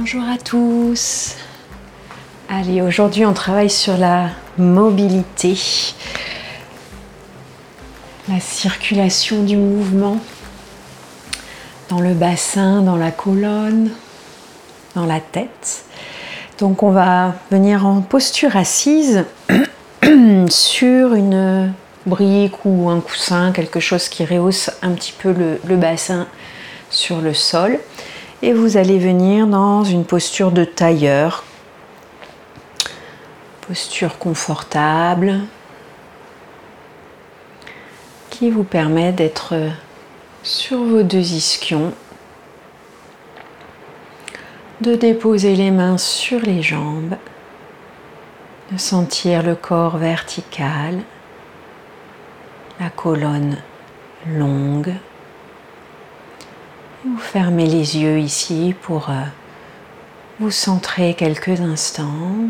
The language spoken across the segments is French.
Bonjour à tous. Allez, aujourd'hui on travaille sur la mobilité, la circulation du mouvement dans le bassin, dans la colonne, dans la tête. Donc on va venir en posture assise sur une brique ou un coussin, quelque chose qui rehausse un petit peu le, bassin sur le sol. Et vous allez venir dans une posture de tailleur, posture confortable, qui vous permet d'être sur vos deux ischions, de déposer les mains sur les jambes, de sentir le corps vertical. La colonne longue. Vous fermez les yeux ici pour euh, vous centrer quelques instants.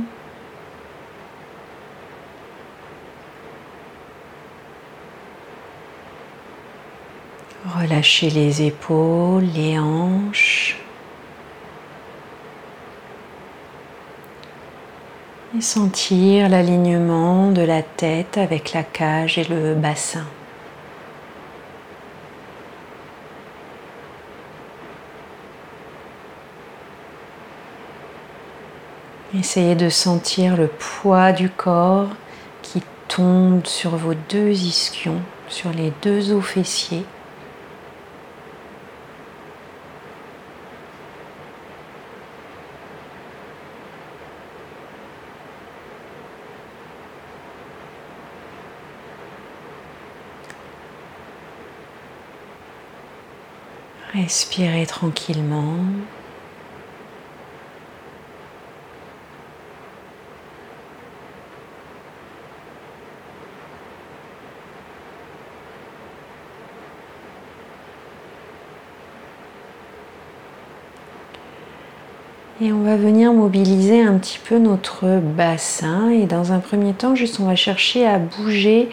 Relâchez les épaules, les hanches. et sentir l'alignement de la tête avec la cage et le bassin. Essayez de sentir le poids du corps qui tombe sur vos deux ischions, sur les deux os fessiers. Respirez tranquillement. Et on va venir mobiliser un petit peu notre bassin et dans un premier temps, juste on va chercher à bouger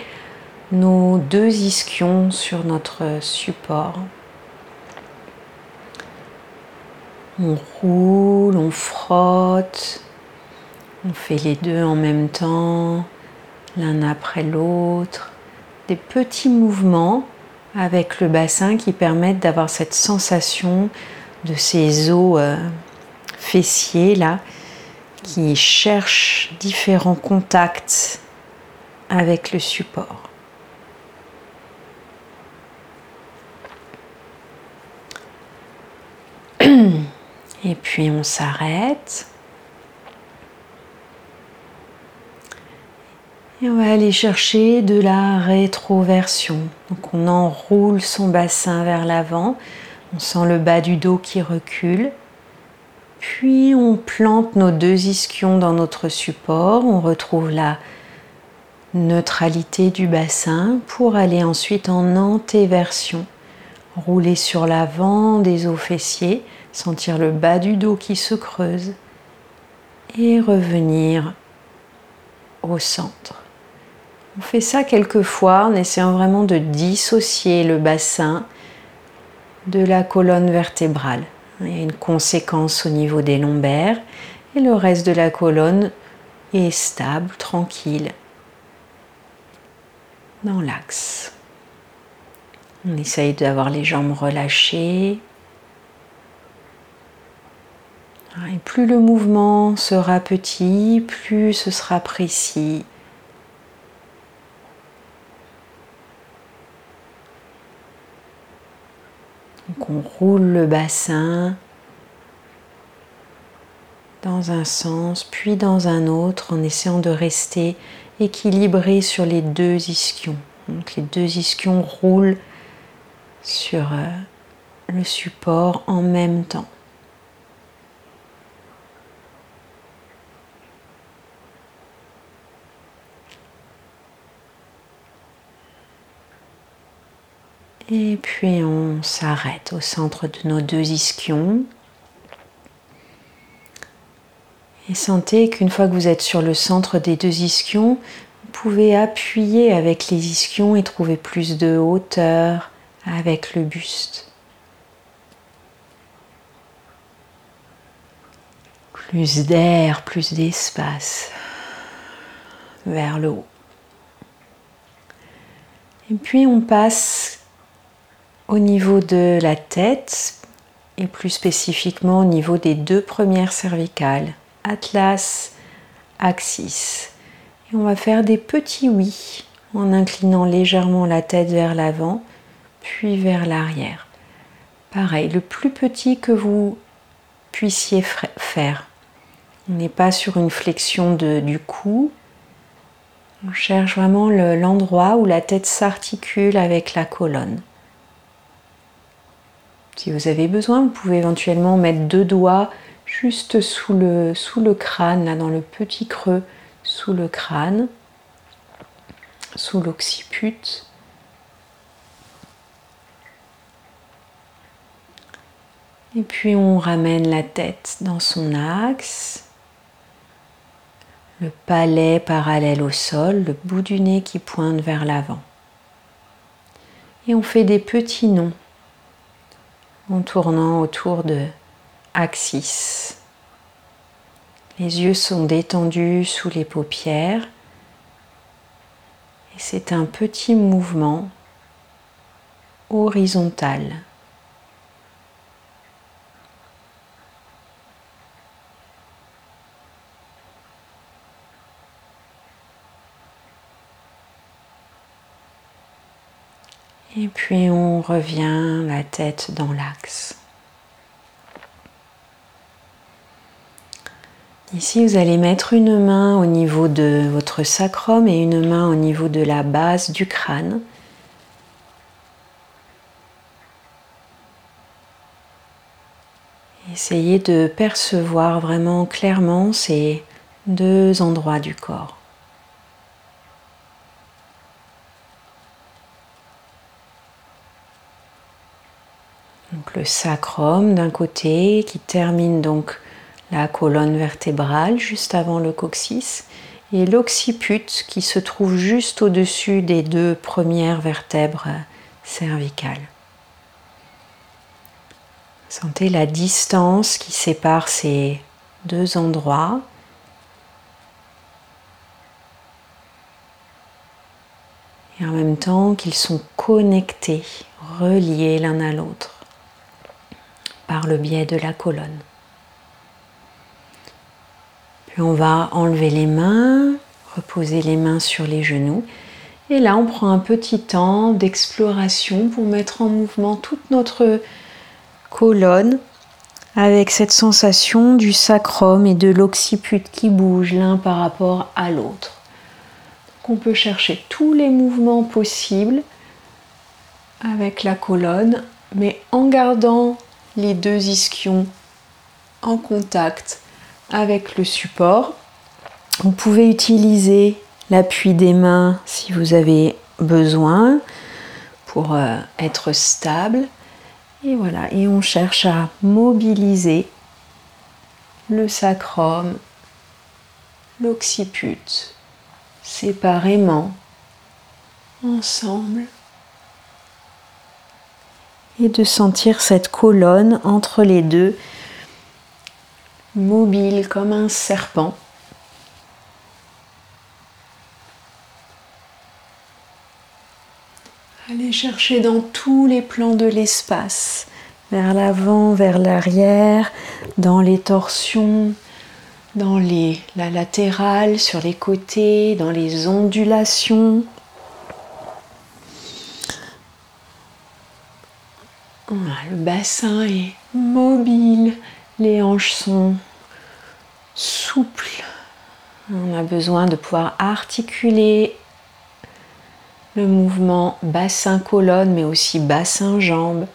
nos deux ischions sur notre support. On roule, on frotte, on fait les deux en même temps, l'un après l'autre. Des petits mouvements avec le bassin qui permettent d'avoir cette sensation de ces os fessiers là qui cherchent différents contacts avec le support. Et puis on s'arrête. Et on va aller chercher de la rétroversion. Donc on enroule son bassin vers l'avant. On sent le bas du dos qui recule. Puis on plante nos deux ischions dans notre support. On retrouve la neutralité du bassin pour aller ensuite en antéversion. Rouler sur l'avant des os fessiers sentir le bas du dos qui se creuse et revenir au centre. On fait ça quelques fois en essayant vraiment de dissocier le bassin de la colonne vertébrale. Il y a une conséquence au niveau des lombaires et le reste de la colonne est stable, tranquille, dans l'axe. On essaye d'avoir les jambes relâchées, Et plus le mouvement sera petit, plus ce sera précis. Donc on roule le bassin dans un sens, puis dans un autre, en essayant de rester équilibré sur les deux ischions. Donc les deux ischions roulent sur euh, le support en même temps. Et puis on s'arrête au centre de nos deux ischions. Et sentez qu'une fois que vous êtes sur le centre des deux ischions, vous pouvez appuyer avec les ischions et trouver plus de hauteur avec le buste. Plus d'air, plus d'espace vers le haut. Et puis on passe au niveau de la tête et plus spécifiquement au niveau des deux premières cervicales, atlas, axis. Et on va faire des petits oui en inclinant légèrement la tête vers l'avant, puis vers l'arrière. Pareil, le plus petit que vous puissiez faire. On n'est pas sur une flexion du cou. On cherche vraiment l'endroit où la tête s'articule avec la colonne. Si vous avez besoin, vous pouvez éventuellement mettre deux doigts juste sous le, crâne, là dans le petit creux sous le crâne, sous l'occiput. Et puis on ramène la tête dans son axe, le palais parallèle au sol, le bout du nez qui pointe vers l'avant. Et on fait des petits nons en tournant autour de axis. Les yeux sont détendus sous les paupières et c'est un petit mouvement horizontal. Et puis on revient la tête dans l'axe. Ici, vous allez mettre une main au niveau de votre sacrum et une main au niveau de la base du crâne. Essayez de percevoir vraiment clairement ces deux endroits du corps. Donc le sacrum d'un côté qui termine donc la colonne vertébrale juste avant le coccyx et l'occiput qui se trouve juste au-dessus des deux premières vertèbres cervicales. Sentez la distance qui sépare ces deux endroits. Et en même temps qu'ils sont connectés, reliés l'un à l'autre par le biais de la colonne. Puis on va enlever les mains, reposer les mains sur les genoux. Et là, on prend un petit temps d'exploration pour mettre en mouvement toute notre colonne avec cette sensation du sacrum et de l'occiput qui bouge l'un par rapport à l'autre. On peut chercher tous les mouvements possibles avec la colonne, mais en gardant les deux ischions en contact avec le support. Vous pouvez utiliser l'appui des mains si vous avez besoin pour euh, être stable. Et voilà, et on cherche à mobiliser le sacrum, l'occiput, séparément, ensemble et de sentir cette colonne entre les deux, mobile comme un serpent. Allez chercher dans tous les plans de l'espace, vers l'avant, vers l'arrière, dans les torsions, dans les, la latérale, sur les côtés, dans les ondulations. le est mobile, les hanches sont souples. On a besoin de pouvoir articuler le mouvement bassin-colonne, mais aussi bassin-jambe.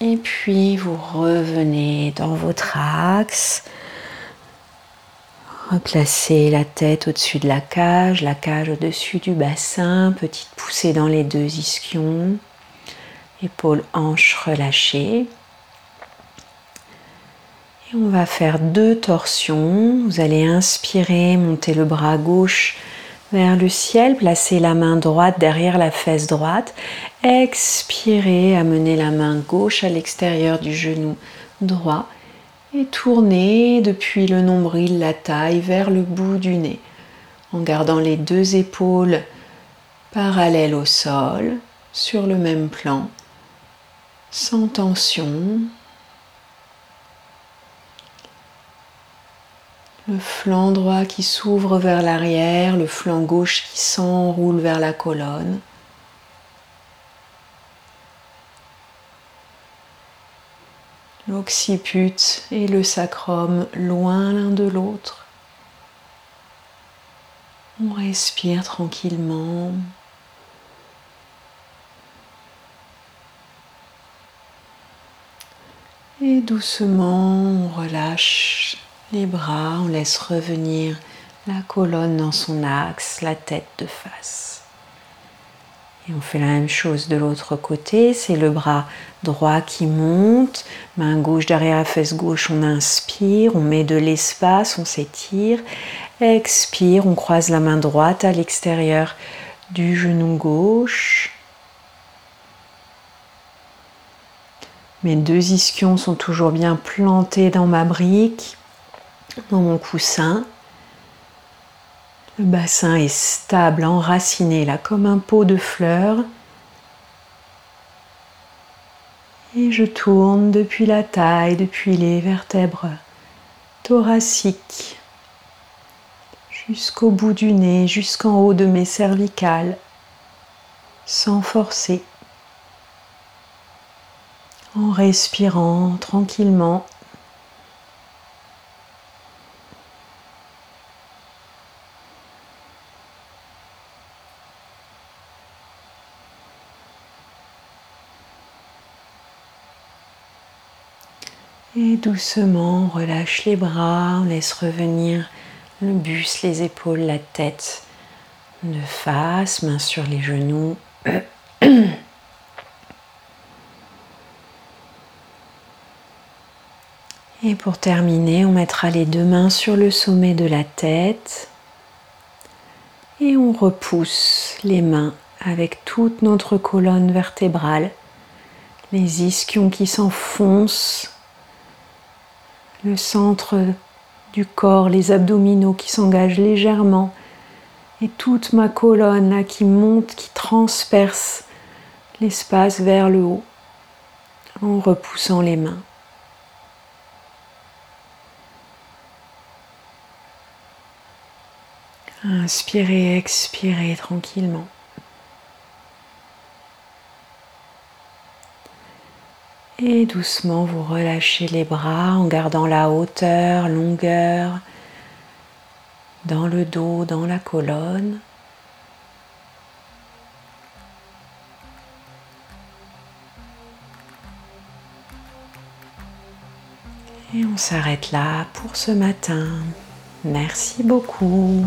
Et puis vous revenez dans votre axe. Replacez la tête au-dessus de la cage, la cage au-dessus du bassin, petite poussée dans les deux ischions, épaules hanches relâchées. Et on va faire deux torsions. Vous allez inspirer, monter le bras gauche vers le ciel, placez la main droite derrière la fesse droite. Expirez, amenez la main gauche à l'extérieur du genou droit et tournez depuis le nombril, la taille vers le bout du nez en gardant les deux épaules parallèles au sol sur le même plan sans tension. Le flanc droit qui s'ouvre vers l'arrière, le flanc gauche qui s'enroule vers la colonne. L'occiput et le sacrum loin l'un de l'autre. On respire tranquillement. Et doucement, on relâche les bras, on laisse revenir la colonne dans son axe, la tête de face. On fait la même chose de l'autre côté, c'est le bras droit qui monte, main gauche derrière la fesse gauche, on inspire, on met de l'espace, on s'étire, expire, on croise la main droite à l'extérieur du genou gauche. Mes deux ischions sont toujours bien plantés dans ma brique, dans mon coussin. Le bassin est stable, enraciné là comme un pot de fleurs. Et je tourne depuis la taille, depuis les vertèbres thoraciques, jusqu'au bout du nez, jusqu'en haut de mes cervicales, sans forcer en respirant tranquillement. Et doucement, on relâche les bras, on laisse revenir le buste, les épaules, la tête de face, main sur les genoux. Et pour terminer, on mettra les deux mains sur le sommet de la tête et on repousse les mains avec toute notre colonne vertébrale, les ischions qui s'enfoncent, le centre du corps, les abdominaux qui s'engagent légèrement et toute ma colonne qui monte, qui transperce l'espace vers le haut en repoussant les mains. Inspirez, expirez tranquillement. Et doucement, vous relâchez les bras en gardant la hauteur, longueur dans le dos, dans la colonne. Et on s'arrête là pour ce matin. Merci beaucoup.